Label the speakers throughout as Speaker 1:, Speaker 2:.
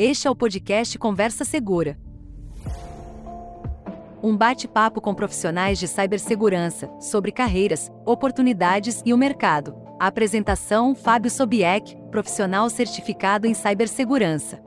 Speaker 1: Este é o podcast Conversa Segura. Um bate-papo com profissionais de cibersegurança sobre carreiras, oportunidades e o mercado. A apresentação: Fábio Sobieck, profissional certificado em cibersegurança.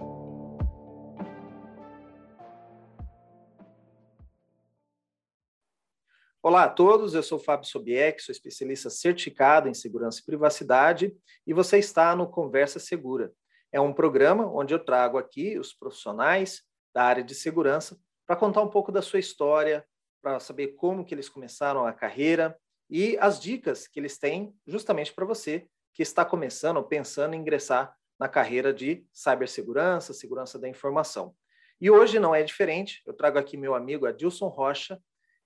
Speaker 2: Olá a todos, eu sou Fábio Sobieck, sou especialista certificado em segurança e privacidade e você está no Conversa Segura. É um programa onde eu trago aqui os profissionais da área de segurança para contar um pouco da sua história, para saber como que eles começaram a carreira e as dicas que eles têm justamente para você que está começando ou pensando em ingressar na carreira de cibersegurança, segurança da informação. E hoje não é diferente, eu trago aqui meu amigo Adilson Rocha,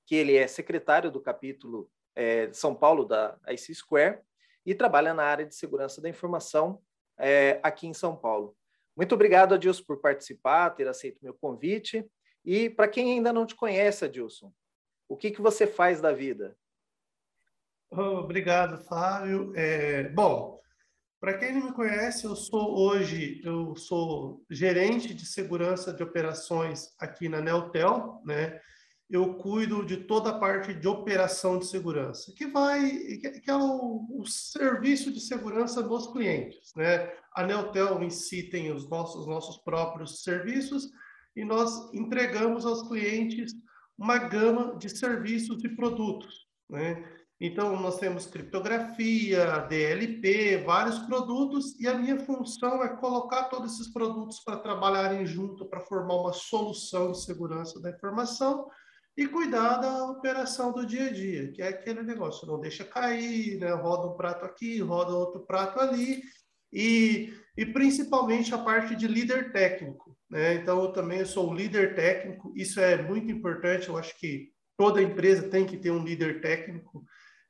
Speaker 2: que ele é secretário do capítulo é, São Paulo da IC Square e trabalha na área de segurança da informação é, aqui em São Paulo. Muito obrigado, Adilson, por participar, ter aceito meu convite. E para quem ainda não te conhece, Adilson, o que, que você faz da vida?
Speaker 3: Obrigado, Fábio. É, bom, para quem não me conhece, eu sou hoje eu sou gerente de segurança de operações aqui na Neltel, né? Eu cuido de toda a parte de operação de segurança, que vai, que é o, o serviço de segurança dos clientes, né? A Neotel em si tem os nossos, nossos próprios serviços e nós entregamos aos clientes uma gama de serviços e produtos, né? Então, nós temos criptografia, DLP, vários produtos, e a minha função é colocar todos esses produtos para trabalharem junto, para formar uma solução de segurança da informação, e cuidar da operação do dia a dia, que é aquele negócio, não deixa cair, né? roda um prato aqui, roda outro prato ali, e, e principalmente a parte de líder técnico. Né? Então, eu também sou líder técnico, isso é muito importante, eu acho que toda empresa tem que ter um líder técnico.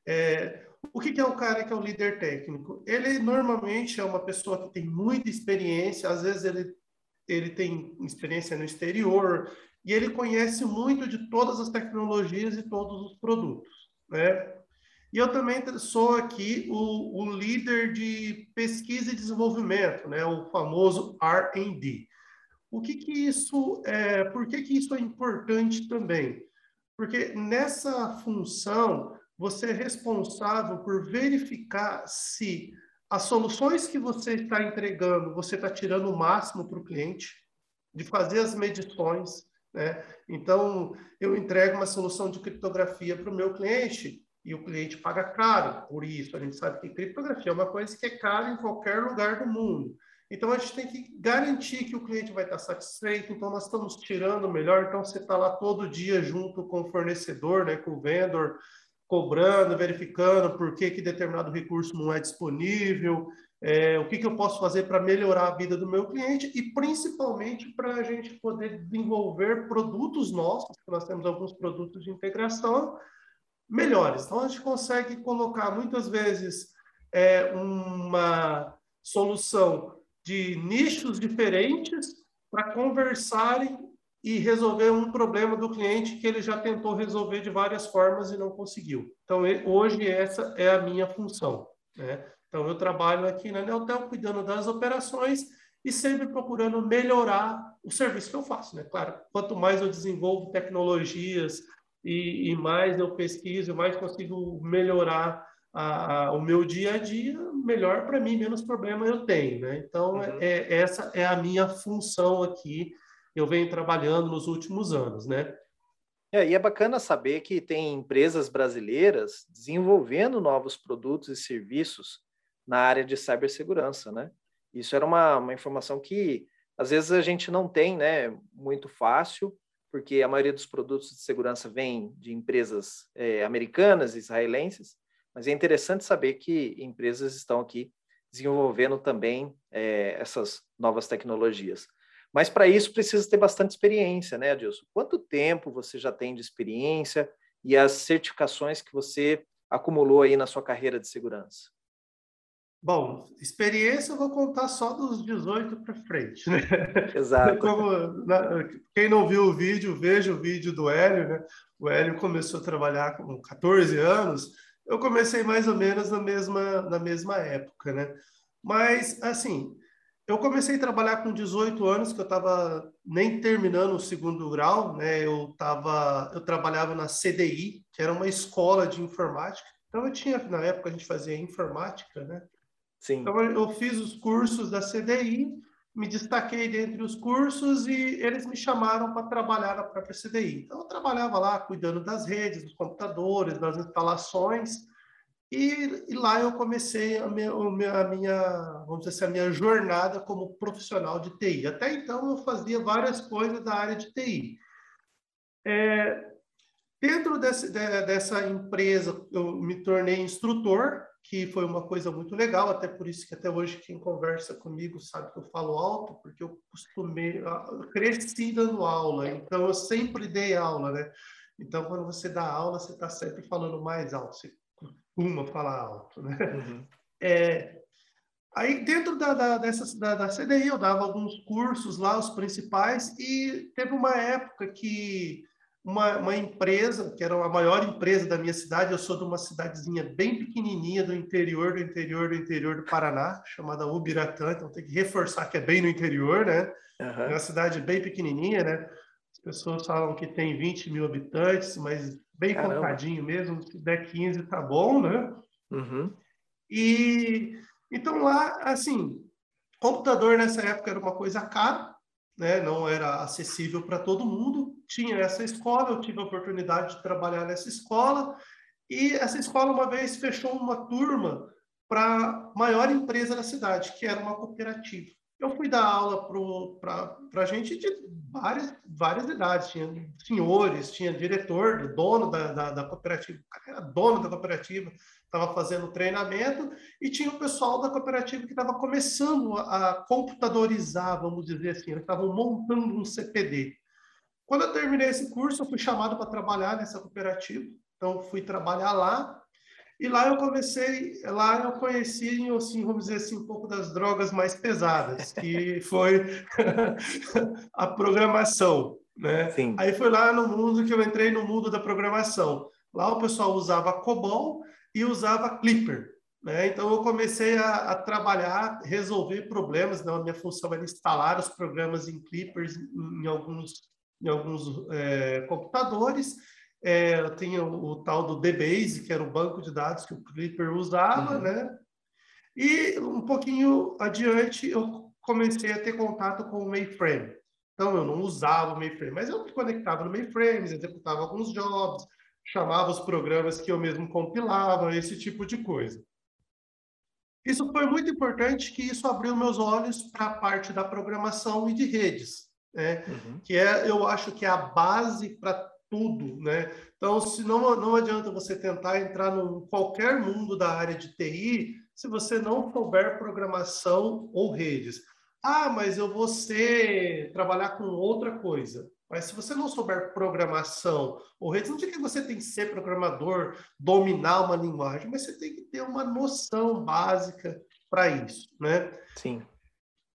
Speaker 3: É, o que, que é o cara que é o líder técnico? Ele normalmente é uma pessoa que tem muita experiência, às vezes ele, ele tem experiência no exterior, e ele conhece muito de todas as tecnologias e todos os produtos, né? E eu também sou aqui o, o líder de pesquisa e desenvolvimento, né? O famoso R&D. O que que isso é? Por que que isso é importante também? Porque nessa função você é responsável por verificar se as soluções que você está entregando, você está tirando o máximo para o cliente, de fazer as medições, né? Então, eu entrego uma solução de criptografia para o meu cliente e o cliente paga caro por isso. A gente sabe que criptografia é uma coisa que é cara em qualquer lugar do mundo. Então, a gente tem que garantir que o cliente vai estar satisfeito. Então, nós estamos tirando o melhor. Então, você está lá todo dia junto com o fornecedor, né, com o vendor, cobrando, verificando por que, que determinado recurso não é disponível, é, o que, que eu posso fazer para melhorar a vida do meu cliente e principalmente para a gente poder desenvolver produtos nossos, nós temos alguns produtos de integração melhores. Então, a gente consegue colocar muitas vezes é, uma solução de nichos diferentes para conversarem e resolver um problema do cliente que ele já tentou resolver de várias formas e não conseguiu. Então, hoje essa é a minha função. Né? Então, eu trabalho aqui na Neotel cuidando das operações e sempre procurando melhorar o serviço que eu faço, né? Claro, quanto mais eu desenvolvo tecnologias e, e mais eu pesquiso, mais consigo melhorar a, a, o meu dia a dia, melhor para mim, menos problema eu tenho, né? Então, uhum. é, essa é a minha função aqui, eu venho trabalhando nos últimos anos, né?
Speaker 2: É, e é bacana saber que tem empresas brasileiras desenvolvendo novos produtos e serviços na área de cibersegurança, né? Isso era uma, uma informação que às vezes a gente não tem, né, muito fácil, porque a maioria dos produtos de segurança vem de empresas é, americanas, israelenses, mas é interessante saber que empresas estão aqui desenvolvendo também é, essas novas tecnologias. Mas para isso precisa ter bastante experiência, né, Adilson? Quanto tempo você já tem de experiência e as certificações que você acumulou aí na sua carreira de segurança?
Speaker 3: Bom, experiência eu vou contar só dos 18 para frente, né?
Speaker 2: Exato.
Speaker 3: Como, na, quem não viu o vídeo, veja o vídeo do Hélio, né? O Hélio começou a trabalhar com 14 anos, eu comecei mais ou menos na mesma, na mesma época, né? Mas, assim, eu comecei a trabalhar com 18 anos, que eu estava nem terminando o segundo grau, né? Eu tava, eu trabalhava na CDI, que era uma escola de informática. Então eu tinha, na época a gente fazia informática, né? Sim. Então eu fiz os cursos da CDI, me destaquei dentre os cursos e eles me chamaram para trabalhar na própria CDI. Então eu trabalhava lá cuidando das redes, dos computadores, das instalações. E, e, lá eu comecei a minha, a minha, vamos dizer assim, a minha jornada como profissional de TI. Até então eu fazia várias coisas da área de TI. É, dentro desse, de, dessa empresa eu me tornei instrutor, que foi uma coisa muito legal, até por isso que até hoje quem conversa comigo sabe que eu falo alto, porque eu costumei, eu cresci dando aula, então eu sempre dei aula, né? Então, quando você dá aula, você está sempre falando mais alto. Você uma falar alto, né? Uhum. É, aí dentro da, da, dessa, da, da CDI eu dava alguns cursos lá, os principais, e teve uma época que uma, uma, empresa, que era a maior empresa da minha cidade, eu sou de uma cidadezinha bem pequenininha do interior, do interior, do interior do Paraná, chamada Ubiratã, então tem que reforçar que é bem no interior, né? Uhum. É uma cidade bem pequenininha, né? As pessoas falam que tem 20 mil habitantes, mas bem Caramba. contadinho mesmo, se der 15 tá bom, né? Uhum. E então lá, assim, computador nessa época era uma coisa cara, né? Não era acessível para todo mundo. Tinha essa escola, eu tive a oportunidade de trabalhar nessa escola e essa escola uma vez fechou uma turma para a maior empresa da cidade, que era uma cooperativa. Eu fui dar aula para gente de várias, várias idades. Tinha senhores, tinha diretor, dono da, da, da cooperativa, era dono da cooperativa, estava fazendo treinamento, e tinha o pessoal da cooperativa que estava começando a, a computadorizar, vamos dizer assim, eles estavam montando um CPD. Quando eu terminei esse curso, eu fui chamado para trabalhar nessa cooperativa, então fui trabalhar lá, e lá eu comecei, lá eu conheci, assim, vamos dizer assim, um pouco das drogas mais pesadas, que foi a programação, né? Sim. Aí foi lá no mundo que eu entrei no mundo da programação. Lá o pessoal usava COBOL e usava Clipper, né? Então eu comecei a, a trabalhar, resolver problemas. Né? A minha função era instalar os programas em Clippers em, em alguns, em alguns é, computadores é, tinha o, o, tal do DBase, que era o banco de dados que o Clipper usava, uhum. né? E um pouquinho adiante eu comecei a ter contato com o mainframe. Então eu não usava o mainframe, mas eu me conectava no mainframe, executava alguns jobs, chamava os programas que eu mesmo compilava, esse tipo de coisa. Isso foi muito importante, que isso abriu meus olhos para a parte da programação e de redes, né? Uhum. Que é, eu acho que é a base para tudo, né? Então, se não, não adianta você tentar entrar no qualquer mundo da área de TI se você não souber programação ou redes. Ah, mas eu vou ser, trabalhar com outra coisa. Mas se você não souber programação ou redes, não diga que você tem que ser programador, dominar uma linguagem, mas você tem que ter uma noção básica para isso, né?
Speaker 2: Sim.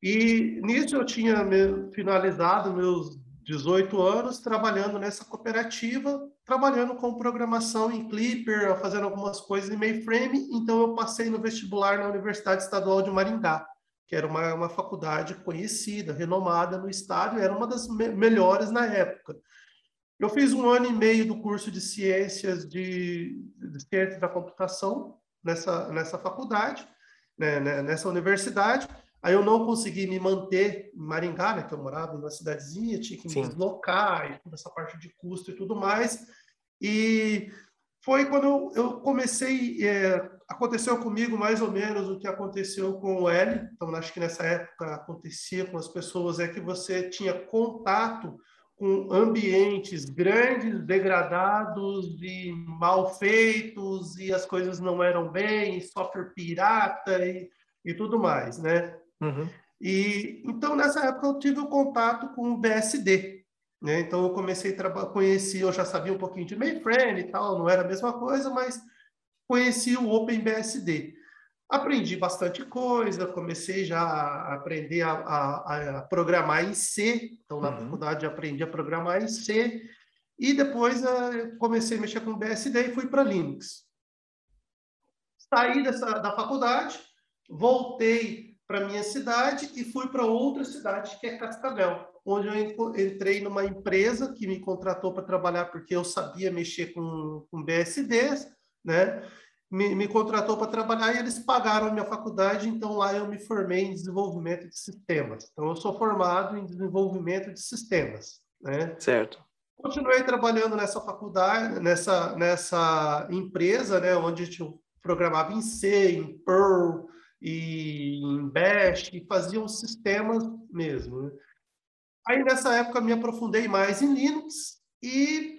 Speaker 3: E nisso eu tinha finalizado meus 18 anos trabalhando nessa cooperativa, trabalhando com programação em Clipper, fazendo algumas coisas em mainframe. Então, eu passei no vestibular na Universidade Estadual de Maringá, que era uma, uma faculdade conhecida, renomada no estado, era uma das me melhores na época. Eu fiz um ano e meio do curso de ciências de, de ciências da computação nessa, nessa faculdade, né, né nessa universidade. Aí eu não consegui me manter em Maringá, né, que eu morava numa cidadezinha, tinha que me Sim. deslocar, e toda essa parte de custo e tudo mais. E foi quando eu, comecei, é, aconteceu comigo mais ou menos o que aconteceu com o L. Então, acho que nessa época acontecia com as pessoas, é que você tinha contato com ambientes grandes, degradados e mal feitos, e as coisas não eram bem, software pirata e, e tudo mais, né? Uhum. E então nessa época eu tive o contato com o BSD, né? Então eu comecei a trabalhar, conheci, eu já sabia um pouquinho de mainframe e tal, não era a mesma coisa, mas conheci o OpenBSD. Aprendi bastante coisa, comecei já a aprender a, a, a programar em C, então na uhum. faculdade aprendi a programar em C, e depois uh, comecei a mexer com BSD e fui para Linux. Saí dessa, da faculdade, voltei para minha cidade e fui para outra cidade que é Cascavel, onde eu entrei numa empresa que me contratou para trabalhar porque eu sabia mexer com, com BSDs, né? Me, me contratou para trabalhar e eles pagaram a minha faculdade, então lá eu me formei em desenvolvimento de sistemas. Então eu sou formado em desenvolvimento de sistemas, né?
Speaker 2: Certo.
Speaker 3: Continuei trabalhando nessa faculdade, nessa nessa empresa, né, onde eu programava em C, em Perl, e em Bash, e faziam sistemas mesmo. Né? Aí, nessa época, me aprofundei mais em Linux e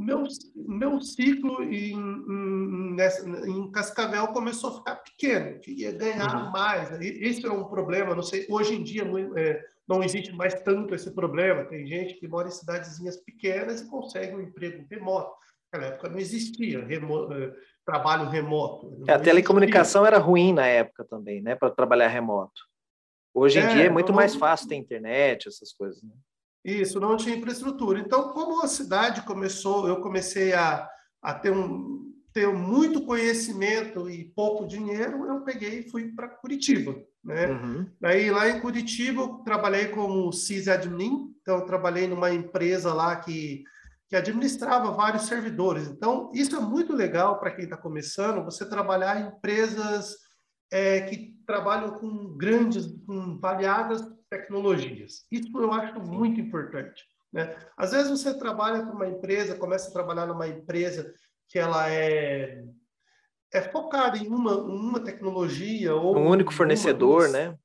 Speaker 3: meu, meu ciclo em, em, nessa, em Cascavel começou a ficar pequeno, queria ganhar uhum. mais. Isso é um problema, não sei, hoje em dia é, não existe mais tanto esse problema. Tem gente que mora em cidadezinhas pequenas e consegue um emprego remoto. Naquela época não existia remo, é, trabalho remoto.
Speaker 2: É, a telecomunicação existia. era ruim na época também, né, para trabalhar remoto. Hoje em é, dia é muito não, mais fácil ter internet, essas coisas. Né?
Speaker 3: Isso, não tinha infraestrutura. Então, como a cidade começou, eu comecei a, a ter, um, ter muito conhecimento e pouco dinheiro, eu peguei e fui para Curitiba. Né? Uhum. Daí, lá em Curitiba, eu trabalhei como sysadmin, então eu trabalhei numa empresa lá que, que administrava vários servidores. Então, isso é muito legal para quem está começando, você trabalhar em empresas é, que trabalham com grandes, com variadas tecnologias. Isso eu acho muito importante. Né? Às vezes você trabalha com uma empresa, começa a trabalhar numa empresa que ela é, é focada em uma, uma tecnologia ou
Speaker 2: um único fornecedor, uma, né?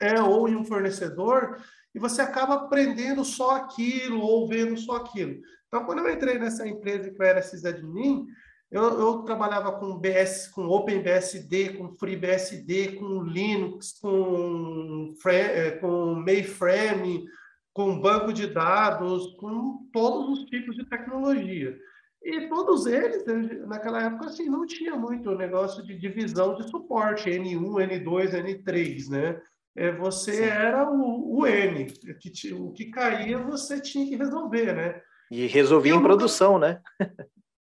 Speaker 3: É ou em um fornecedor e você acaba aprendendo só aquilo ou vendo só aquilo. Então, quando eu entrei nessa empresa que eu era sysadmin, eu, eu, trabalhava com BS, com OpenBSD, com FreeBSD, com Linux, com, é, com mainframe, com banco de dados, com todos os tipos de tecnologia. E todos eles, naquela época, assim, não tinha muito o negócio de divisão de suporte, N1, N2, N3, né? É, você Sim. era o, o N, que, o que caía você tinha que resolver, né?
Speaker 2: E resolvia em produção, né?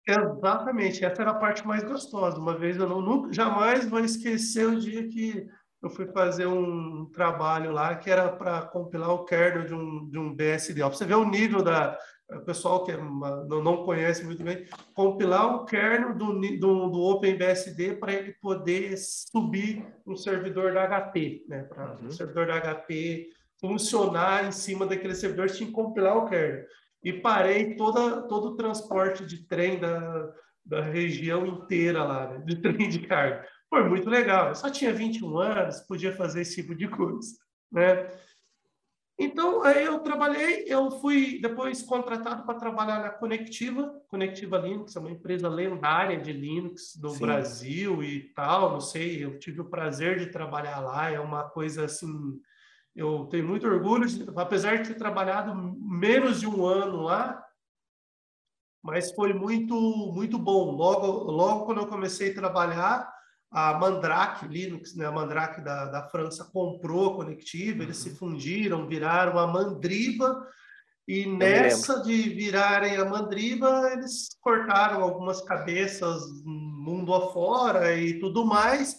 Speaker 3: Exatamente, essa era a parte mais gostosa. Uma vez eu não, nunca, jamais vou esquecer o dia que eu fui fazer um trabalho lá que era para compilar o kernel de um, de um BSD. Para você ver o nível da. O pessoal que é não, não conhece muito bem, compilar o kernel do, do, do OpenBSD para ele poder subir no servidor da HP, né? Para uhum. o servidor da HP funcionar em cima daquele servidor, tinha que compilar o kernel e parei toda, todo o transporte de trem da, da região inteira lá, né? de trem de carga. Foi muito legal. Eu só tinha 21 anos, podia fazer esse tipo de coisa, né? Então, aí eu trabalhei, eu fui depois contratado para trabalhar na Conectiva, Conectiva Linux, é uma empresa lendária de Linux do Sim. Brasil e tal, não sei, eu tive o prazer de trabalhar lá, é uma coisa assim eu tenho muito orgulho, de, apesar de ter trabalhado menos de um ano lá, mas foi muito muito bom. Logo, logo quando eu comecei a trabalhar, a Mandrake Linux, né, a Mandrake da, da França comprou a Conectiva, uhum. eles se uhum. fundiram, viraram a Mandriva, e eu nessa de virarem a Mandriva, eles cortaram algumas cabeças mundo afora e tudo mais,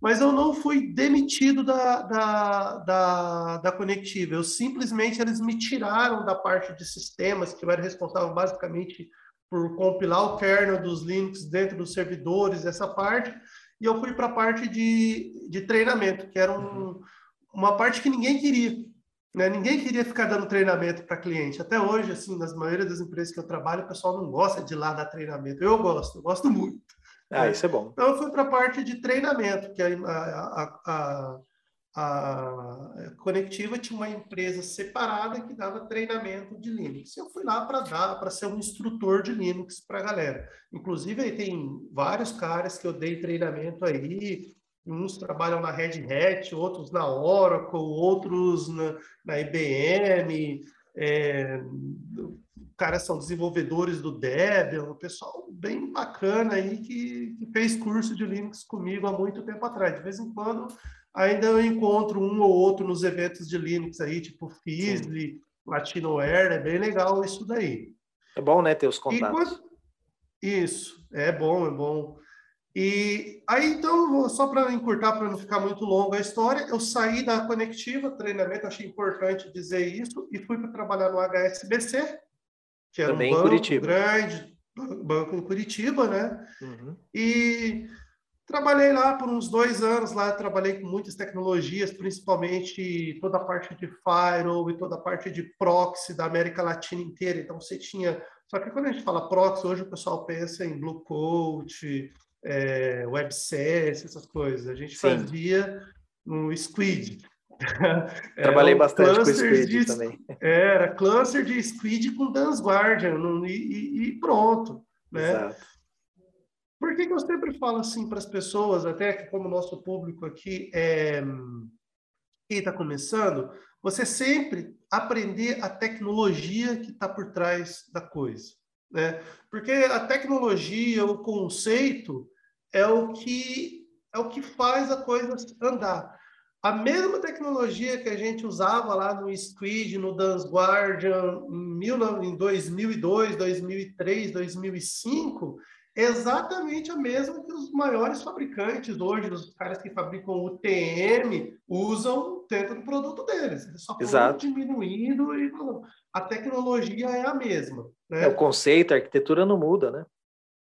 Speaker 3: mas eu não fui demitido da, da, da, da Conectiva. Eu simplesmente, eles me tiraram da parte de sistemas, que era responsável basicamente por compilar o kernel dos links dentro dos servidores, essa parte, e eu fui para a parte de, de treinamento, que era um, uma parte que ninguém queria. Né? Ninguém queria ficar dando treinamento para cliente. Até hoje, assim, nas maioria das empresas que eu trabalho, o pessoal não gosta de ir lá dar treinamento. Eu gosto, eu gosto muito.
Speaker 2: Ah, isso é bom.
Speaker 3: Então, eu fui para a parte de treinamento, que a, a, a, a, Conectiva tinha uma empresa separada que dava treinamento de Linux. Eu fui lá para dar, para ser um instrutor de Linux para a galera. Inclusive, aí tem vários caras que eu dei treinamento aí, uns trabalham na Red Hat, outros na Oracle, outros na, na IBM, é, caras são desenvolvedores do Debian, um pessoal bem bacana aí que, que, fez curso de Linux comigo há muito tempo atrás. De vez em quando ainda eu encontro um ou outro nos eventos de Linux aí, tipo Fizzly, Latinoware, é bem legal isso daí.
Speaker 2: É bom, né, ter os contatos.
Speaker 3: Quando... Isso, é bom, é bom. E aí, então, só para encurtar, para não ficar muito longa a história, eu saí da Conectiva, treinamento, achei importante dizer isso, e fui para trabalhar no HSBC, que era Também um banco Curitiba. grande, banco em Curitiba, né? Uhum. E trabalhei lá por uns dois anos, lá trabalhei com muitas tecnologias, principalmente toda a parte de firewall e toda a parte de proxy da América Latina inteira. Então, você tinha... Só que quando a gente fala proxy, hoje o pessoal pensa em Blue Coat, é, essas coisas. A gente Sim. fazia no Squid.
Speaker 2: Trabalhei bastante com Squid de, também.
Speaker 3: Era cluster de Squid com Dance Guardian e, e, pronto. Né? Exato. Por que, que eu sempre falo assim para as pessoas, até que como nosso público aqui é quem está começando, você sempre aprender a tecnologia que está por trás da coisa. Né? Porque a tecnologia, o conceito, é o que é o que faz a coisa andar. A mesma tecnologia que a gente usava lá no Squid, no Dance Guardian, em 2002, 2003, 2005, é exatamente a mesma que os maiores fabricantes hoje, os caras que fabricam o TM, usam dentro do produto deles. Eles só estão diminuindo e a tecnologia é a mesma. Né?
Speaker 2: É, o conceito, a arquitetura não muda, né?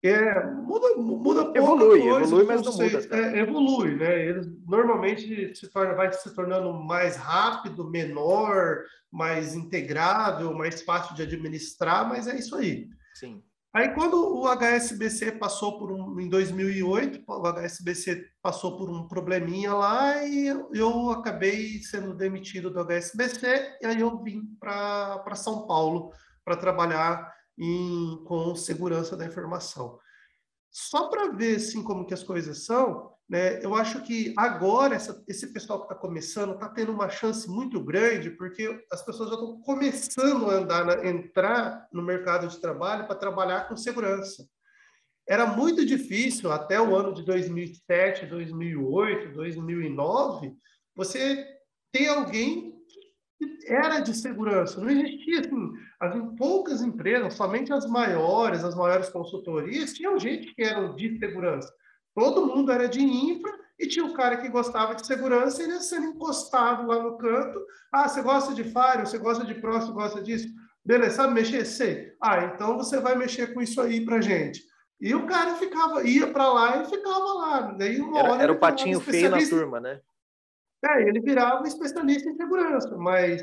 Speaker 3: É, muda, muda
Speaker 2: evolui, coisa, evolui, mas não muda.
Speaker 3: É, evolui, né? Ele normalmente se torna, vai se tornando mais rápido, menor, mais integrável, mais fácil de administrar, mas é isso aí.
Speaker 2: Sim.
Speaker 3: Aí quando o HSBC passou por um, em 2008, o HSBC passou por um probleminha lá e eu acabei sendo demitido do HSBC e aí eu vim para São Paulo para trabalhar em, com segurança da informação. Só para ver assim como que as coisas são, né, eu acho que agora essa, esse pessoal que está começando está tendo uma chance muito grande, porque as pessoas já estão começando a andar, na, entrar no mercado de trabalho para trabalhar com segurança. Era muito difícil até o ano de 2007, 2008, 2009, você ter alguém era de segurança. Não existia assim, as poucas empresas, somente as maiores, as maiores consultorias, tinham gente que era de segurança. Todo mundo era de infra e tinha o cara que gostava de segurança, ele ia sendo encostado lá no canto. Ah, você gosta de Fire, você gosta de Pro, você gosta disso? Beleza, sabe mexer? Sei. Ah, então você vai mexer com isso aí pra gente. E o cara ficava, ia para lá e ficava lá. Daí uma
Speaker 2: era, hora era o patinho feio na turma, né?
Speaker 3: É, ele virava um especialista em segurança, mas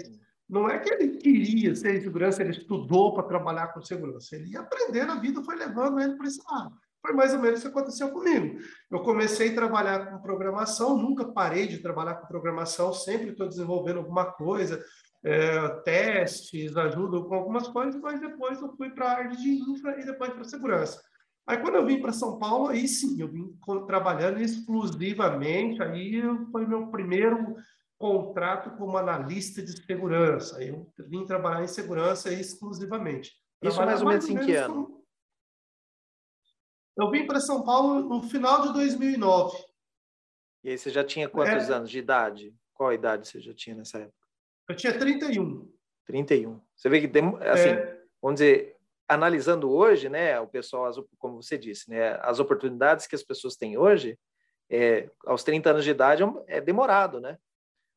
Speaker 3: não é que ele queria ser segurança, ele estudou para trabalhar com segurança. Ele ia aprendendo, a vida foi levando ele para esse lado. Foi mais ou menos o que aconteceu comigo. Eu comecei a trabalhar com programação, nunca parei de trabalhar com programação, sempre estou desenvolvendo alguma coisa, é, testes, ajudo com algumas coisas, mas depois eu fui para a área de infra e depois para segurança. Aí quando eu vim para São Paulo, aí sim, eu vim trabalhando exclusivamente, aí foi meu primeiro contrato como analista de segurança. Aí eu vim trabalhar em segurança exclusivamente.
Speaker 2: Isso mais ou menos em que ano?
Speaker 3: Eu vim para São Paulo no final de 2009.
Speaker 2: E aí você já tinha quantos é... anos de idade? Qual a idade você já tinha nessa época?
Speaker 3: Eu tinha 31.
Speaker 2: 31. Você vê que, assim, é... vamos dizer, analisando hoje, né, o pessoal, como você disse, né, as oportunidades que as pessoas têm hoje, é, aos 30 anos de idade é, é demorado, né?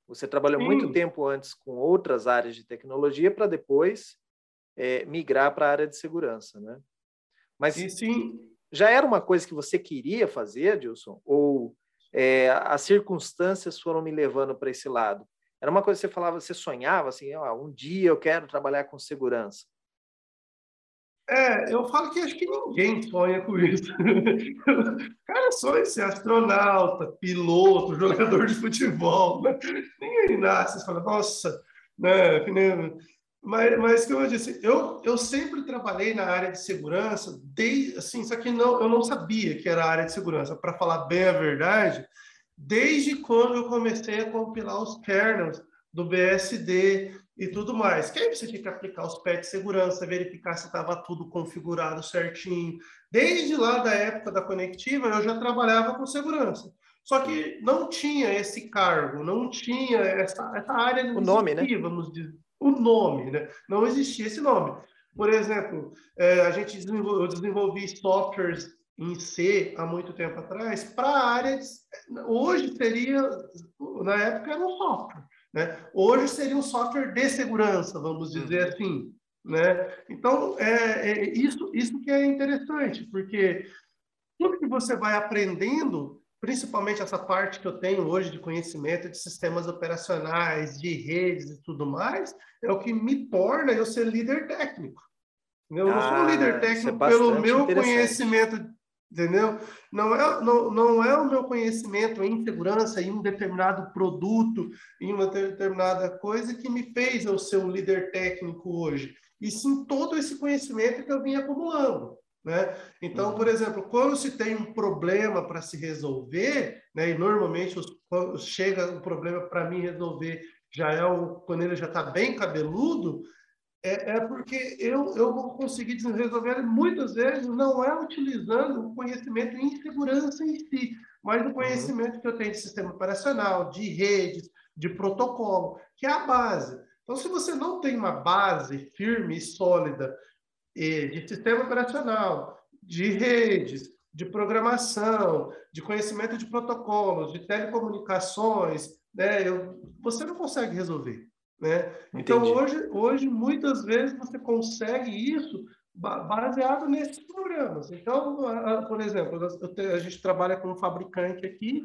Speaker 2: Você trabalhou sim. muito tempo antes com outras áreas de tecnologia para depois é, migrar para a área de segurança, né? Mas sim, já era uma coisa que você queria fazer, Adilson? Ou é, as circunstâncias foram me levando para esse lado? Era uma coisa que você falava, você sonhava assim, ah, um dia eu quero trabalhar com segurança.
Speaker 3: É, eu falo que acho que ninguém sonha com isso. O cara sonha ser astronauta, piloto, jogador de futebol. Né? Ninguém nasce e fala, nossa, né? Mas, mas como eu disse, eu, eu sempre trabalhei na área de segurança, desde, assim, só que não, eu não sabia que era a área de segurança. Para falar bem a verdade, desde quando eu comecei a compilar os kernels do BSD, e tudo mais. Que aí você tinha que aplicar os pets de segurança, verificar se estava tudo configurado certinho. Desde lá da época da conectiva, eu já trabalhava com segurança. Só que não tinha esse cargo, não tinha essa, essa área.
Speaker 2: O nome, né?
Speaker 3: Vamos dizer, o nome, né? Não existia esse nome. Por exemplo, é, a gente desenvolveu, eu desenvolvi softwares em C há muito tempo atrás para a área de, hoje seria na época era um software, né? Hoje seria um software de segurança, vamos dizer uhum. assim, né? Então é, é, isso isso que é interessante, porque tudo que você vai aprendendo, principalmente essa parte que eu tenho hoje de conhecimento de sistemas operacionais, de redes e tudo mais, é o que me torna eu ser líder técnico. Eu não ah, sou um líder ah, é técnico é pelo meu conhecimento entendeu? Não é, não, não é o meu conhecimento em segurança, em um determinado produto, em uma determinada coisa que me fez eu ser um líder técnico hoje, e sim todo esse conhecimento que eu vim acumulando. Né? Então, por exemplo, quando se tem um problema para se resolver, né, e normalmente os, chega um problema para mim resolver, já é o, quando ele já está bem cabeludo, é, é porque eu, eu vou conseguir resolver muitas vezes não é utilizando o conhecimento em segurança em si, mas o uhum. conhecimento que eu tenho de sistema operacional, de redes, de protocolo, que é a base. Então, se você não tem uma base firme e sólida de sistema operacional, de redes, de programação, de conhecimento de protocolos, de telecomunicações, né, eu, você não consegue resolver. Né? Então, hoje, hoje, muitas vezes, você consegue isso baseado nesses programas. Então, por exemplo, a gente trabalha com um fabricante aqui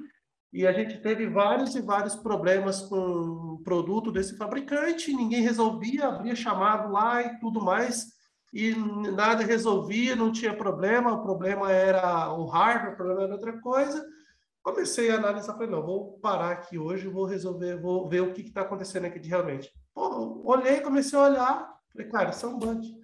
Speaker 3: e a gente teve vários e vários problemas com o produto desse fabricante, ninguém resolvia, abria chamado lá e tudo mais, e nada resolvia, não tinha problema, o problema era o hardware, o problema era outra coisa. Comecei a analisar, falei, não, vou parar aqui hoje, vou resolver, vou ver o que está acontecendo aqui de realmente. Pô, olhei, comecei a olhar, falei, cara, isso é um bug.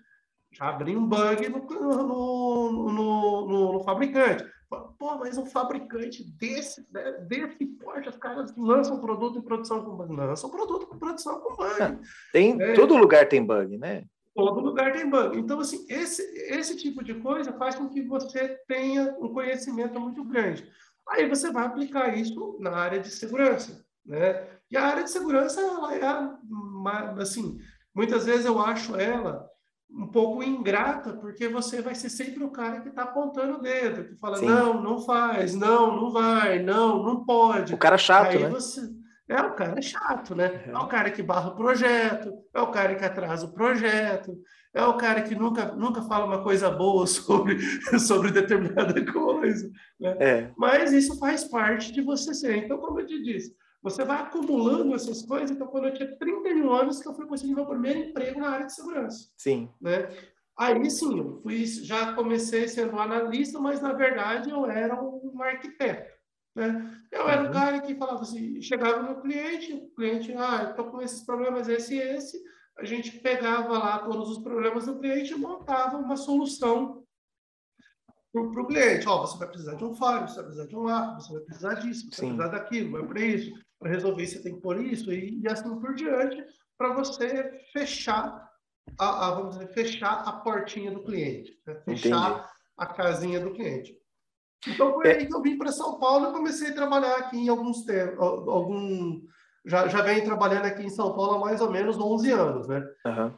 Speaker 3: Já abri um bug no, no, no, no, fabricante. Pô, mas um fabricante desse, né, desse porte, os caras lançam produto em produção com bug. Lançam produto em produção com bug.
Speaker 2: Tem, é, todo lugar tem bug, né?
Speaker 3: Todo lugar tem bug. Então, assim, esse, esse tipo de coisa faz com que você tenha um conhecimento muito grande. Aí você vai aplicar isso na área de segurança, né? E a área de segurança, ela é, assim, muitas vezes eu acho ela um pouco ingrata, porque você vai ser sempre o cara que está apontando o dedo, que fala, Sim. não, não faz, não, não vai, não, não pode.
Speaker 2: O cara chato, Aí né?
Speaker 3: Você... É o cara chato, né? É. é o cara que barra o projeto, é o cara que atrasa o projeto, é o cara que nunca, nunca fala uma coisa boa sobre, sobre determinada coisa. Né? É. Mas isso faz parte de você ser. Então, como eu te disse, você vai acumulando essas coisas. Então, quando eu tinha 31 anos, que eu fui conseguir meu primeiro emprego na área de segurança.
Speaker 2: Sim.
Speaker 3: Né? Aí sim, eu fui, já comecei sendo analista, mas na verdade eu era um arquiteto. Né? Eu era uhum. um cara que falava assim, chegava no cliente, o cliente, ah, estou com esses problemas, esse e esse. A gente pegava lá todos os problemas do cliente e montava uma solução para o cliente. Ó, oh, você vai precisar de um file, você vai precisar de um arco, você vai precisar disso, você Sim. vai precisar daquilo, vai para isso. Para resolver isso, você tem que pôr isso e, e assim por diante, para você fechar a, a, vamos dizer, fechar a portinha do cliente, né? fechar Entendi. a casinha do cliente. Então foi é. aí que eu vim para São Paulo e comecei a trabalhar aqui em alguns tempos, algum já, já venho trabalhando aqui em São Paulo há mais ou menos 11 anos, né?
Speaker 2: Uhum.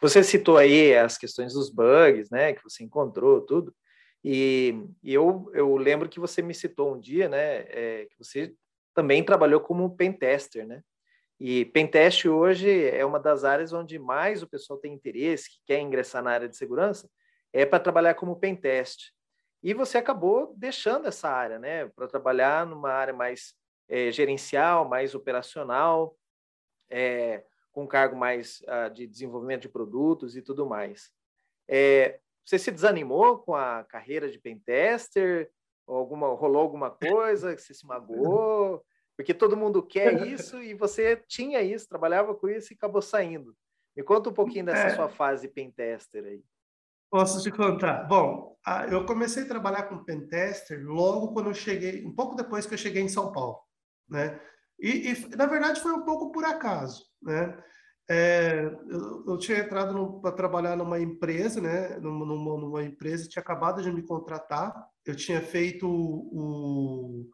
Speaker 2: Você citou aí as questões dos bugs, né, que você encontrou, tudo. E, e eu, eu lembro que você me citou um dia, né, é, que você também trabalhou como pentester, né? E pentest hoje é uma das áreas onde mais o pessoal tem interesse, que quer ingressar na área de segurança, é para trabalhar como pentest. E você acabou deixando essa área, né, para trabalhar numa área mais é, gerencial, mais operacional, é, com cargo mais uh, de desenvolvimento de produtos e tudo mais. É, você se desanimou com a carreira de pentester? Alguma, rolou alguma coisa que você se magoou? Porque todo mundo quer isso e você tinha isso, trabalhava com isso e acabou saindo. Me conta um pouquinho dessa é. sua fase pentester aí.
Speaker 3: Posso te contar? Bom, eu comecei a trabalhar com pentester logo quando eu cheguei, um pouco depois que eu cheguei em São Paulo, né? E, e na verdade foi um pouco por acaso, né? É, eu, eu, tinha entrado para trabalhar numa empresa, né? Numa, numa, empresa, tinha acabado de me contratar. Eu tinha feito o,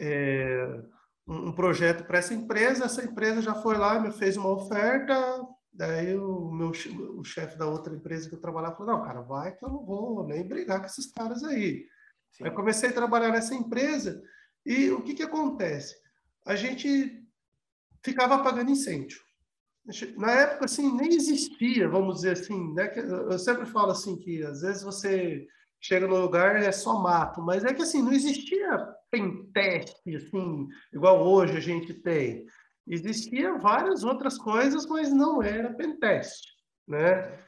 Speaker 3: é, um projeto para essa empresa. Essa empresa já foi lá, me fez uma oferta. Daí o meu o chefe da outra empresa que eu trabalhava falou: não, cara, vai que eu não vou nem brigar com esses caras aí. Sim. Aí comecei a trabalhar nessa empresa e o que, que acontece? A gente ficava apagando incêndio. Na época, assim, nem existia, vamos dizer assim, né? Eu sempre falo assim que às vezes você chega no lugar é só mato, mas é que assim, não existia penteste, assim, igual hoje a gente tem. Existia várias outras coisas, mas não era penteste, né?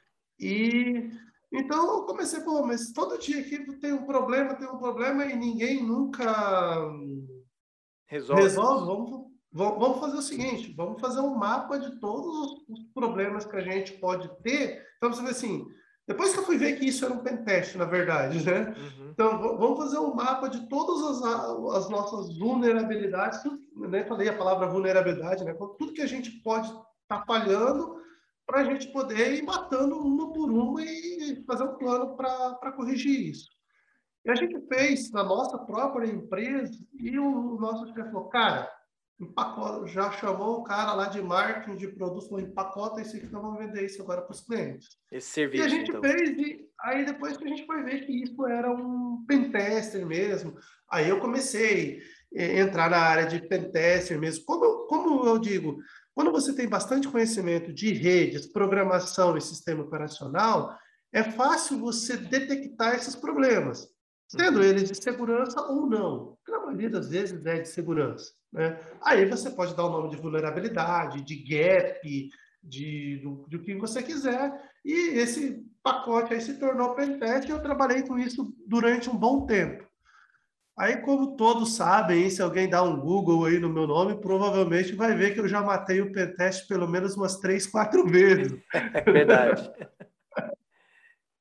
Speaker 3: E então eu comecei, pô, mas todo dia aqui tem um problema, tem um problema e ninguém nunca resolve. resolve. Vamos, vamos fazer o seguinte, vamos fazer um mapa de todos os problemas que a gente pode ter. Então, você vê assim, depois que eu fui ver que isso era um pentest, na verdade, né? Uhum. Então, vamos fazer um mapa de todas as, as nossas vulnerabilidades, nem né? falei a palavra vulnerabilidade, né? Tudo que a gente pode estar tá falhando para a gente poder ir matando uma por uma e fazer um plano para corrigir isso. E a gente fez na nossa própria empresa e o nosso chefe falou, cara, empacota, já chamou o cara lá de marketing de produtos, falou, empacota isso aqui, nós vamos vender isso agora para os clientes.
Speaker 2: Esse serviço,
Speaker 3: E a gente
Speaker 2: então.
Speaker 3: fez, e aí depois que a gente foi ver que isso era um pentester mesmo, aí eu comecei a entrar na área de pentester mesmo. Como como eu digo, quando você tem bastante conhecimento de redes, programação e sistema operacional, é fácil você detectar esses problemas, sendo uhum. eles de segurança ou não. Na maioria das vezes é de segurança. Né? Aí você pode dar o nome de vulnerabilidade, de gap, de, do, do que você quiser. E esse pacote aí se tornou pentest e eu trabalhei com isso durante um bom tempo. Aí, como todos sabem, se alguém dá um Google aí no meu nome, provavelmente vai ver que eu já matei o pentest pelo menos umas três, quatro vezes.
Speaker 2: É verdade.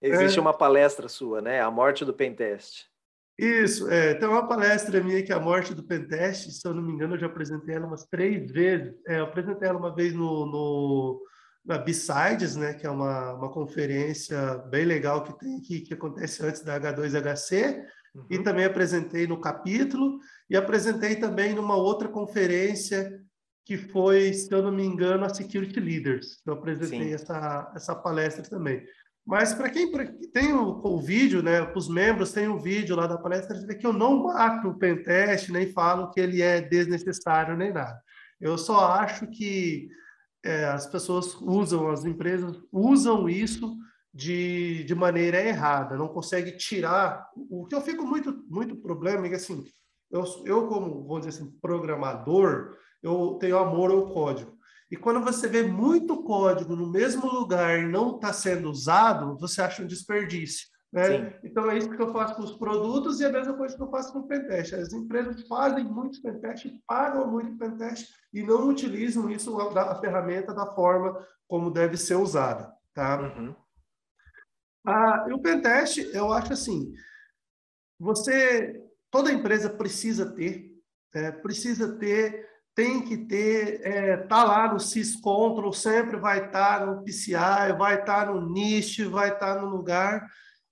Speaker 2: Existe é. uma palestra sua, né? A morte do pentest.
Speaker 3: Isso, é, tem uma palestra minha que é a morte do pentest, se eu não me engano, eu já apresentei ela umas três vezes. É, eu apresentei ela uma vez no, no na B-Sides, né, que é uma, uma conferência bem legal que tem aqui, que acontece antes da H2HC, uhum. e também apresentei no capítulo, e apresentei também numa outra conferência que foi, se eu não me engano, a Security Leaders. Eu apresentei essa, essa palestra também. Mas para quem tem o, o vídeo, né, para os membros, tem o vídeo lá da palestra, você vê que eu não mato o pentest, nem falo que ele é desnecessário, nem nada. Eu só acho que é, as pessoas usam, as empresas usam isso de, de maneira errada, não consegue tirar. O que eu fico muito, muito problema é que, assim, eu, eu como, vamos dizer assim, programador, eu tenho amor ao código. E quando você vê muito código no mesmo lugar e não está sendo usado, você acha um desperdício. Né? Então é isso que eu faço com os produtos e a mesma coisa que eu faço com o pentest. As empresas fazem muitos pentest, pagam muito pentest e não utilizam isso a, ferramenta da forma como deve ser usada. Tá? Uhum. Ah, e o pentest, eu acho assim, você, toda empresa precisa ter, é, precisa ter tem que ter, é, tá lá no syscontrol, sempre vai estar tá no PCI, vai estar tá no NIST, vai estar tá no lugar,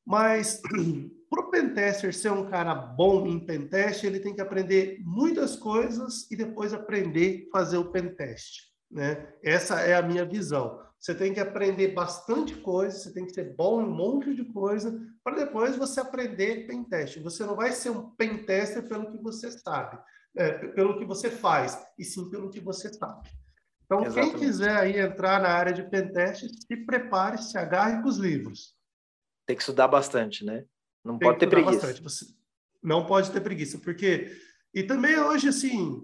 Speaker 3: mas para o pentester ser um cara bom em pentest, ele tem que aprender muitas coisas e depois aprender a fazer o pentest. Né? Essa é a minha visão. Você tem que aprender bastante coisa, você tem que ser bom em um monte de coisa, para depois você aprender pentest. Você não vai ser um pentester pelo que você sabe é, pelo que você faz, e sim pelo que você sabe. Então, Exatamente. quem quiser aí entrar na área de pentest, se prepare, se agarre com os livros.
Speaker 2: Tem que estudar bastante, né? Não Tem pode ter preguiça.
Speaker 3: Não pode ter preguiça, porque... E também hoje, assim,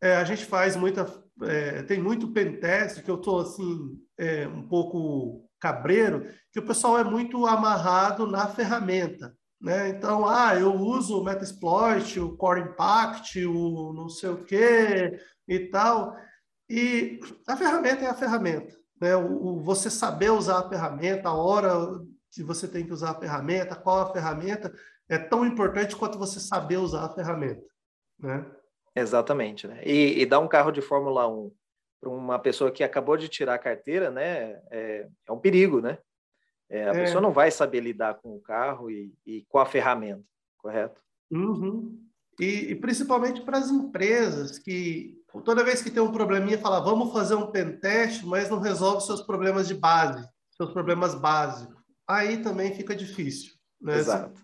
Speaker 3: é, a gente faz muita... É, tem muito pentest que eu estou, assim, é, um pouco cabreiro, que o pessoal é muito amarrado na ferramenta. Né? Então, ah, eu uso o Metasploit, o Core Impact, o não sei o quê e tal. E a ferramenta é a ferramenta. Né? O, o, você saber usar a ferramenta, a hora que você tem que usar a ferramenta, qual a ferramenta, é tão importante quanto você saber usar a ferramenta. Né?
Speaker 2: Exatamente. Né? E, e dar um carro de Fórmula 1 para uma pessoa que acabou de tirar a carteira, né, é, é um perigo, né? É, a é. pessoa não vai saber lidar com o carro e, e com a ferramenta, correto?
Speaker 3: Uhum. E, e, principalmente para as empresas que toda vez que tem um probleminha, fala, vamos fazer um pentest, mas não resolve seus problemas de base, seus problemas básicos. Aí também fica difícil. Né?
Speaker 2: Exato.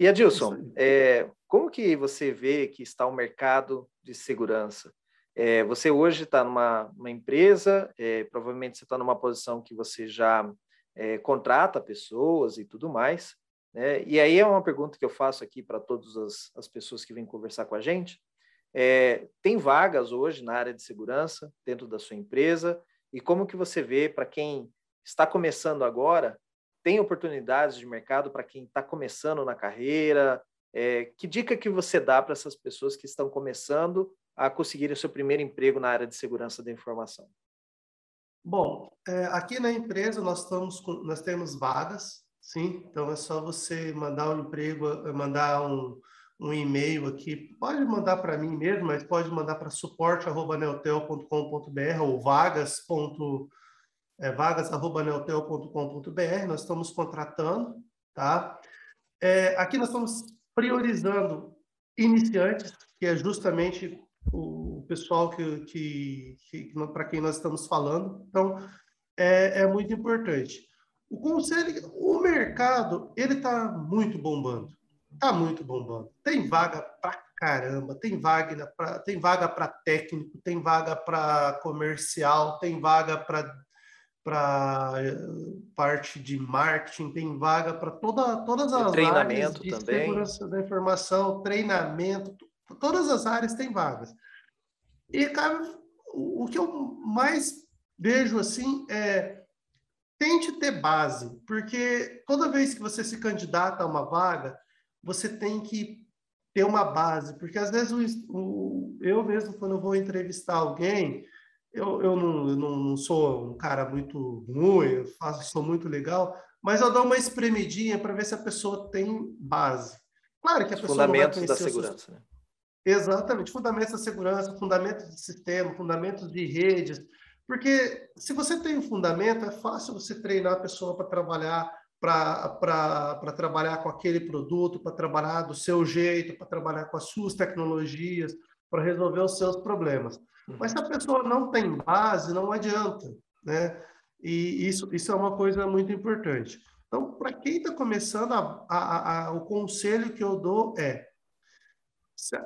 Speaker 2: E Adilson, é, como que você vê que está o mercado de segurança? É, você hoje está numa empresa, é, provavelmente você está numa posição que você já é, contrata pessoas e tudo mais. Né? E aí é uma pergunta que eu faço aqui para todas as, as, pessoas que vêm conversar com a gente. É, tem vagas hoje na área de segurança dentro da sua empresa? E como que você vê para quem está começando agora, tem oportunidades de mercado para quem está começando na carreira? É, que dica que você dá para essas pessoas que estão começando a conseguirem o seu primeiro emprego na área de segurança da informação?
Speaker 3: Bom, é, aqui na empresa nós, estamos com, nós temos vagas, sim, então é só você mandar um emprego, mandar um, um e-mail aqui, pode mandar para mim mesmo, mas pode mandar para suporte.neotel.com.br ou vagas. É, nós estamos contratando, tá? É, aqui nós estamos priorizando iniciantes, que é justamente o pessoal que, que, que para quem nós estamos falando. Então, é, é muito importante. O conselho, o mercado, ele está muito bombando. Tá muito bombando. Tem vaga pra caramba, tem vaga para tem vaga para técnico, tem vaga para comercial, tem vaga para para parte de marketing, tem vaga para toda todas as
Speaker 2: treinamento
Speaker 3: áreas de
Speaker 2: também.
Speaker 3: segurança da informação, treinamento, todas as áreas têm vagas. E cara, o, o que eu mais vejo assim é tente ter base, porque toda vez que você se candidata a uma vaga, você tem que ter uma base, porque às vezes o, o, eu mesmo, quando eu vou entrevistar alguém, eu, eu, não, eu não sou um cara muito ruim, eu faço, sou muito legal, mas eu dou uma espremidinha para ver se a pessoa tem base. Claro que a Os pessoa
Speaker 2: fundamentos da segurança. Né?
Speaker 3: Exatamente, fundamentos da segurança, fundamentos de sistema, fundamentos de redes, porque se você tem um fundamento, é fácil você treinar a pessoa para trabalhar para trabalhar com aquele produto, para trabalhar do seu jeito, para trabalhar com as suas tecnologias, para resolver os seus problemas. Mas se a pessoa não tem base, não adianta, né? E isso, isso é uma coisa muito importante. Então, para quem está começando, a, a, a, o conselho que eu dou é se,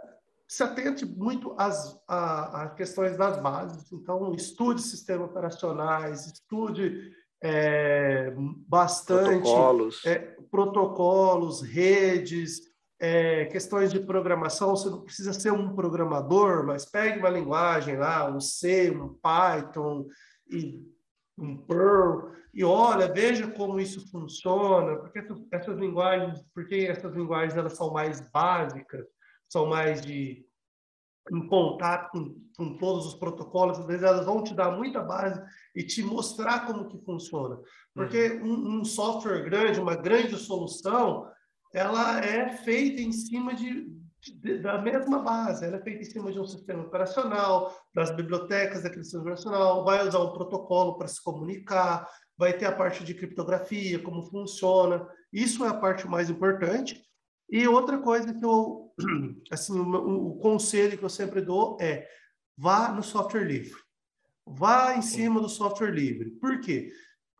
Speaker 3: se atente muito às, às questões das bases. Então, estude sistemas operacionais, estude é, bastante
Speaker 2: protocolos,
Speaker 3: é, protocolos redes, é, questões de programação. Você não precisa ser um programador, mas pegue uma linguagem lá, um C, um Python e um Perl e olha, veja como isso funciona, porque essas, essas linguagens, porque essas linguagens elas são mais básicas, são mais de em contato com, com, todos os protocolos, às vezes elas vão te dar muita base e te mostrar como que funciona. Porque uhum. um, um, software grande, uma grande solução, ela é feita em cima de, de, da mesma base, ela é feita em cima de um sistema operacional, das bibliotecas daquele sistema operacional, vai usar um protocolo para se comunicar, vai ter a parte de criptografia, como funciona. Isso é a parte mais importante. E outra coisa que eu, assim, o, o conselho que eu sempre dou é vá no software livre. Vá em cima do software livre. Por quê?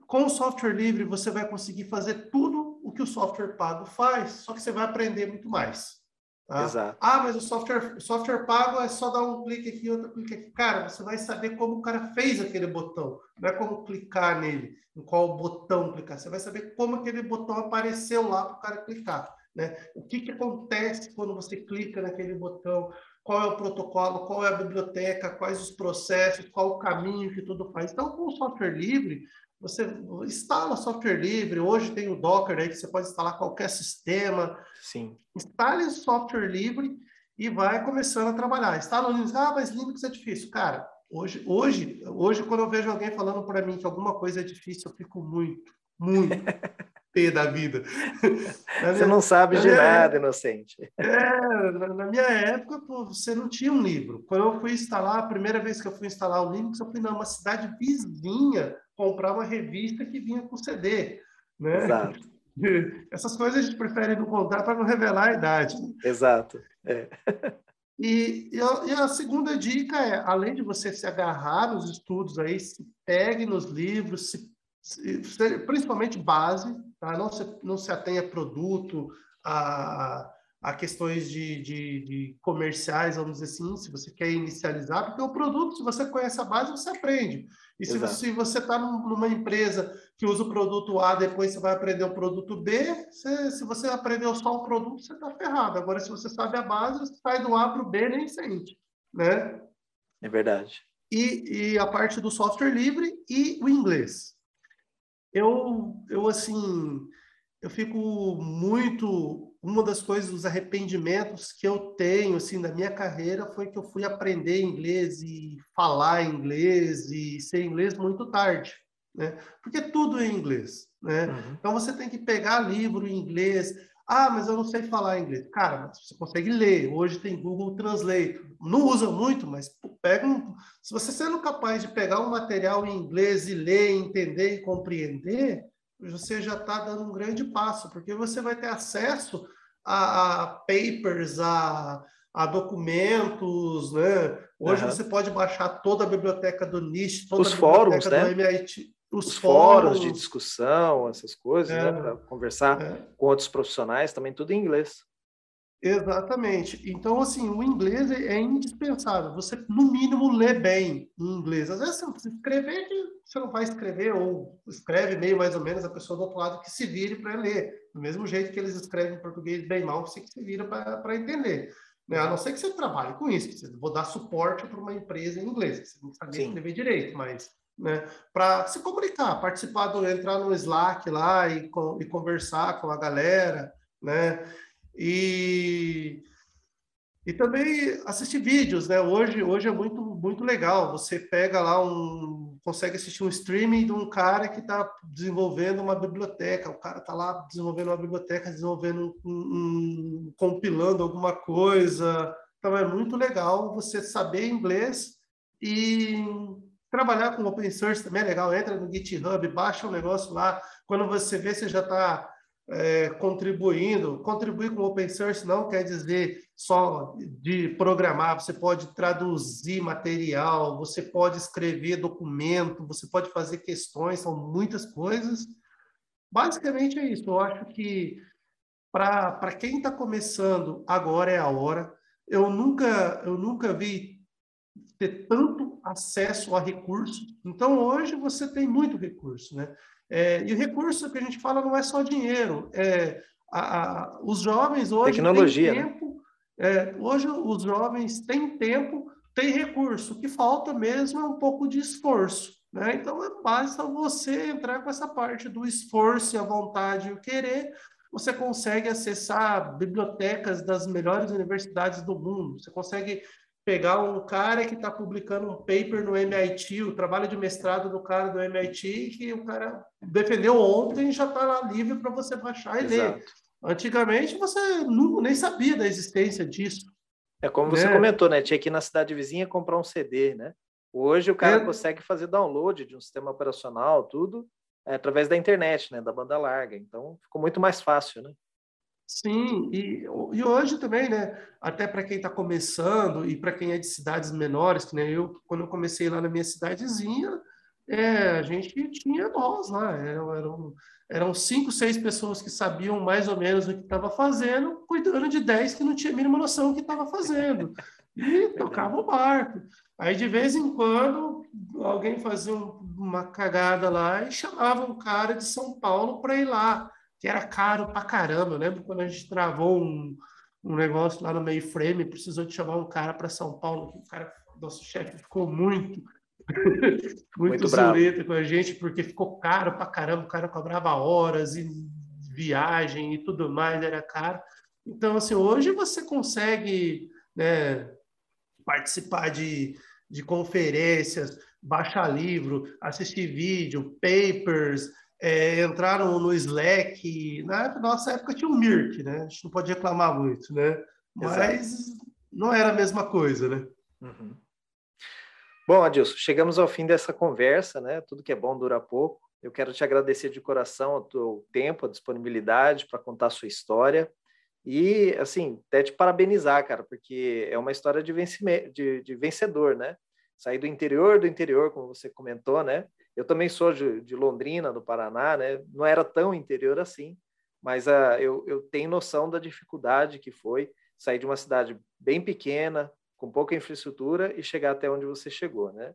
Speaker 3: Com o software livre, você vai conseguir fazer tudo que o software pago faz, só que você vai aprender muito mais. Tá? Ah, mas o software, software pago é só dar um clique aqui, outro clique aqui. Cara, você vai saber como o cara fez aquele botão. Não é como clicar nele, em qual botão clicar. Você vai saber como aquele botão apareceu lá para o cara clicar. Né? O que, que acontece quando você clica naquele botão? Qual é o protocolo? Qual é a biblioteca? Quais os processos? Qual o caminho que tudo faz? Então, com o software livre, você instala software livre. Hoje tem o Docker aí que você pode instalar qualquer sistema.
Speaker 2: Sim.
Speaker 3: Instale software livre e vai começando a trabalhar. Instala o Linux. Ah, mas Linux é difícil. Cara, hoje, hoje, hoje quando eu vejo alguém falando para mim que alguma coisa é difícil, eu fico muito, muito pé da vida.
Speaker 2: você não sabe de nada, inocente.
Speaker 3: É, na minha época, pô, você não tinha um livro. Quando eu fui instalar, a primeira vez que eu fui instalar o Linux, eu fui numa cidade vizinha comprar uma revista que vinha com CD. Né?
Speaker 2: Exato.
Speaker 3: Essas coisas a gente prefere não contar para não revelar a idade.
Speaker 2: Exato. É.
Speaker 3: E, e, a, e, a, segunda dica é, além de você se agarrar nos estudos aí, se pegue nos livros, se, se, principalmente base, tá? não, se, não se atenha a produto, a, a questões de, de, de, comerciais, vamos dizer assim, se você quer inicializar, porque o produto, se você conhece a base, você aprende. E se Exato. você está numa empresa que usa o produto A, depois você vai aprender o produto B, você, se você aprendeu só o produto, você está ferrado. Agora, se você sabe a base, você sai do A para o B nem sente, né?
Speaker 2: É verdade.
Speaker 3: E, e a parte do software livre e o inglês. Eu, eu assim, eu fico muito uma das coisas, os arrependimentos que eu tenho assim da minha carreira foi que eu fui aprender inglês e falar inglês e ser inglês muito tarde, né? Porque tudo é inglês, né? Uhum. Então você tem que pegar livro em inglês. Ah, mas eu não sei falar inglês. Cara, você consegue ler. Hoje tem Google Translate. Não usa muito, mas pega um... se você sendo capaz de pegar um material em inglês e ler, entender e compreender, você já está dando um grande passo, porque você vai ter acesso a, a papers, a, a, documentos, né? Hoje uhum. você pode baixar toda a biblioteca do NIST, toda
Speaker 2: os
Speaker 3: a
Speaker 2: fóruns,
Speaker 3: né?
Speaker 2: do MIT, os, os fóruns, de discussão, essas coisas, né? é, né? Para conversar é. com outros profissionais, também tudo em inglês.
Speaker 3: Exatamente. Então, assim, o inglês é indispensável. Você, no mínimo, lê bem em inglês. Às vezes, você escrever, você não vai escrever, ou escreve meio mais ou menos a pessoa do outro lado que se vire para ler. Do mesmo jeito que eles escrevem em português bem mal, você que se vira para entender. Né? A não ser que você trabalhe com isso, você vou dar suporte para uma empresa em inglês, você não sabe escrever direito, mas né, para se comunicar, participar do entrar no Slack lá e, e conversar com a galera, né? E, e também assistir vídeos, né? Hoje, hoje é muito, muito legal. Você pega lá um. consegue assistir um streaming de um cara que está desenvolvendo uma biblioteca. O cara está lá desenvolvendo uma biblioteca, desenvolvendo um, um, compilando alguma coisa. Então é muito legal você saber inglês e trabalhar com open source também é legal. Entra no GitHub, baixa um negócio lá. Quando você vê, você já está é, contribuindo. Contribuir com open source não quer dizer só de programar, você pode traduzir material, você pode escrever documento, você pode fazer questões, são muitas coisas. Basicamente é isso. Eu acho que para quem está começando, agora é a hora. Eu nunca, eu nunca vi ter tanto acesso a recursos. Então, hoje você tem muito recurso, né? É, e o recurso que a gente fala não é só dinheiro. É, a, a, os jovens hoje
Speaker 2: Tecnologia,
Speaker 3: têm né? tempo. Né? Hoje os jovens têm tempo, têm recurso. O que falta mesmo é um pouco de esforço. Né? Então, é basta você entrar com essa parte do esforço e a vontade e o querer, você consegue acessar bibliotecas das melhores universidades do mundo, você consegue pegar um cara que está publicando um paper no MIT, o trabalho de mestrado do cara do MIT, que o cara defendeu ontem e já está lá livre para você baixar e Exato. ler. Antigamente você não, nem sabia da existência disso.
Speaker 2: É como você né? comentou, né? Tinha que ir na cidade vizinha comprar um CD, né? Hoje o cara é... consegue fazer download de um sistema operacional, tudo, é, através da internet, né? Da banda larga. Então ficou muito mais fácil, né?
Speaker 3: Sim, e, e hoje também, né? Até para quem está começando e para quem é de cidades menores, que nem eu, quando eu comecei lá na minha cidadezinha, é, a gente tinha nós lá, eram, eram cinco, seis pessoas que sabiam mais ou menos o que estava fazendo, cuidando de dez que não tinha a mínima noção do que estava fazendo. E tocava o barco. Aí, de vez em quando, alguém fazia uma cagada lá e chamava um cara de São Paulo para ir lá que era caro pra caramba. Eu lembro quando a gente travou um, um negócio lá no mainframe, precisou de chamar um cara para São Paulo, que o cara, nosso chefe ficou muito muito, muito com a gente, porque ficou caro pra caramba, o cara cobrava horas e viagem e tudo mais, era caro. Então, assim, hoje você consegue né, participar de, de conferências, baixar livro, assistir vídeo, papers, é, entraram no Slack. Na nossa época tinha o Mirk, né? A gente não pode reclamar muito, né? Mas Exato. não era a mesma coisa, né?
Speaker 2: Uhum. Bom, Adilson, chegamos ao fim dessa conversa, né? Tudo que é bom dura pouco. Eu quero te agradecer de coração o teu tempo, a disponibilidade para contar a sua história. E, assim, até te parabenizar, cara, porque é uma história de, de, de vencedor, né? Sair do interior do interior, como você comentou, né? Eu também sou de, de Londrina, no Paraná, né? Não era tão interior assim, mas uh, eu, eu tenho noção da dificuldade que foi sair de uma cidade bem pequena, com pouca infraestrutura e chegar até onde você chegou, né?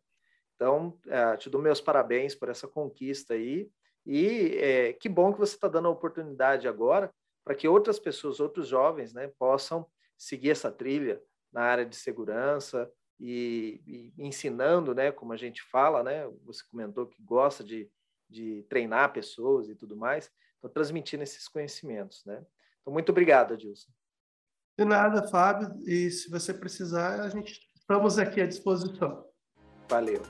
Speaker 2: Então, uh, te dou meus parabéns por essa conquista aí e é, que bom que você está dando a oportunidade agora para que outras pessoas, outros jovens, né, possam seguir essa trilha na área de segurança e, e, ensinando, né, como a gente fala, né, você comentou que gosta de, de treinar pessoas e tudo mais, então transmitindo esses conhecimentos, né. Então, muito obrigado, Adilson.
Speaker 3: De nada, Fábio, e se você precisar, a gente estamos aqui à disposição.
Speaker 2: Valeu.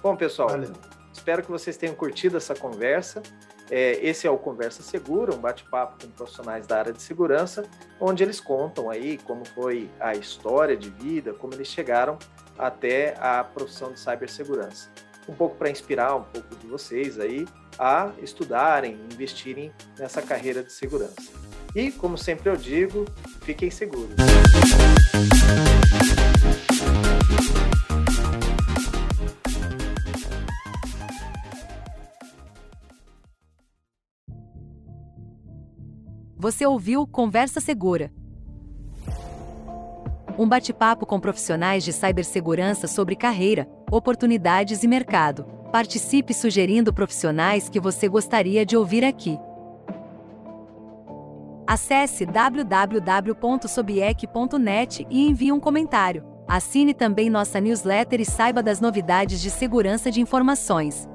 Speaker 2: Bom, pessoal, Valeu. espero que vocês tenham curtido essa conversa. É, esse é o Conversa Segura, um bate-papo com profissionais da área de segurança, onde eles contam aí como foi a história de vida, como eles chegaram até a profissão de cibersegurança. Um pouco para inspirar um pouco de vocês aí a estudarem, investirem nessa carreira de segurança. E, como sempre eu digo, fiquem seguros.
Speaker 1: Você ouviu Conversa Segura. Um bate-papo com profissionais de cibersegurança sobre carreira, oportunidades e mercado. Participe sugerindo profissionais que você gostaria de ouvir aqui. Acesse www.sobiec.net e envie um comentário. Assine também nossa newsletter e saiba das novidades de segurança de informações.